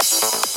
Yes!